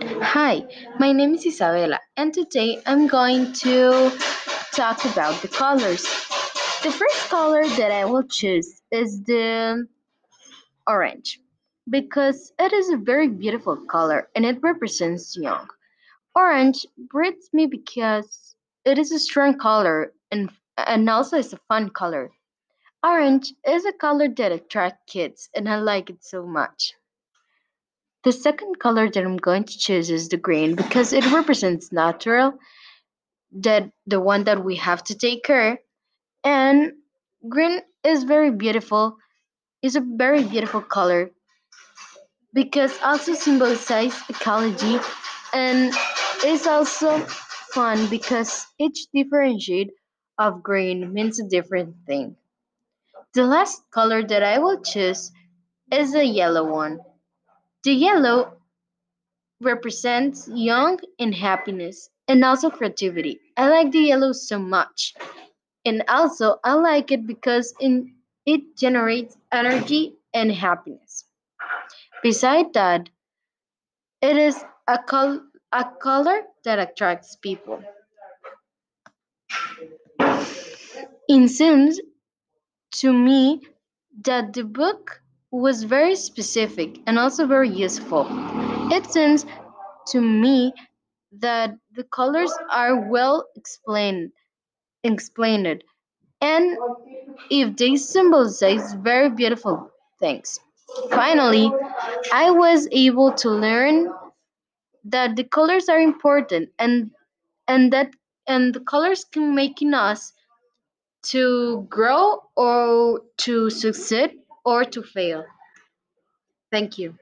Hi, my name is Isabella, and today I'm going to talk about the colors. The first color that I will choose is the orange because it is a very beautiful color and it represents young. Orange breathes me because it is a strong color and, and also is a fun color. Orange is a color that attracts kids, and I like it so much. The second color that I'm going to choose is the green because it represents natural, that the one that we have to take care. And green is very beautiful. Is a very beautiful color because also symbolizes ecology and is also fun because each differentiate of green means a different thing. The last color that I will choose is the yellow one. The yellow represents young and happiness and also creativity. I like the yellow so much. And also I like it because in, it generates energy and happiness. Besides that, it is a, col- a color that attracts people. It seems to me that the book was very specific and also very useful. It seems to me that the colors are well explained explained and if they symbolize very beautiful things. Finally, I was able to learn that the colors are important and and that and the colors can making us to grow or to succeed or to fail. Thank you.